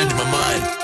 Change my mind.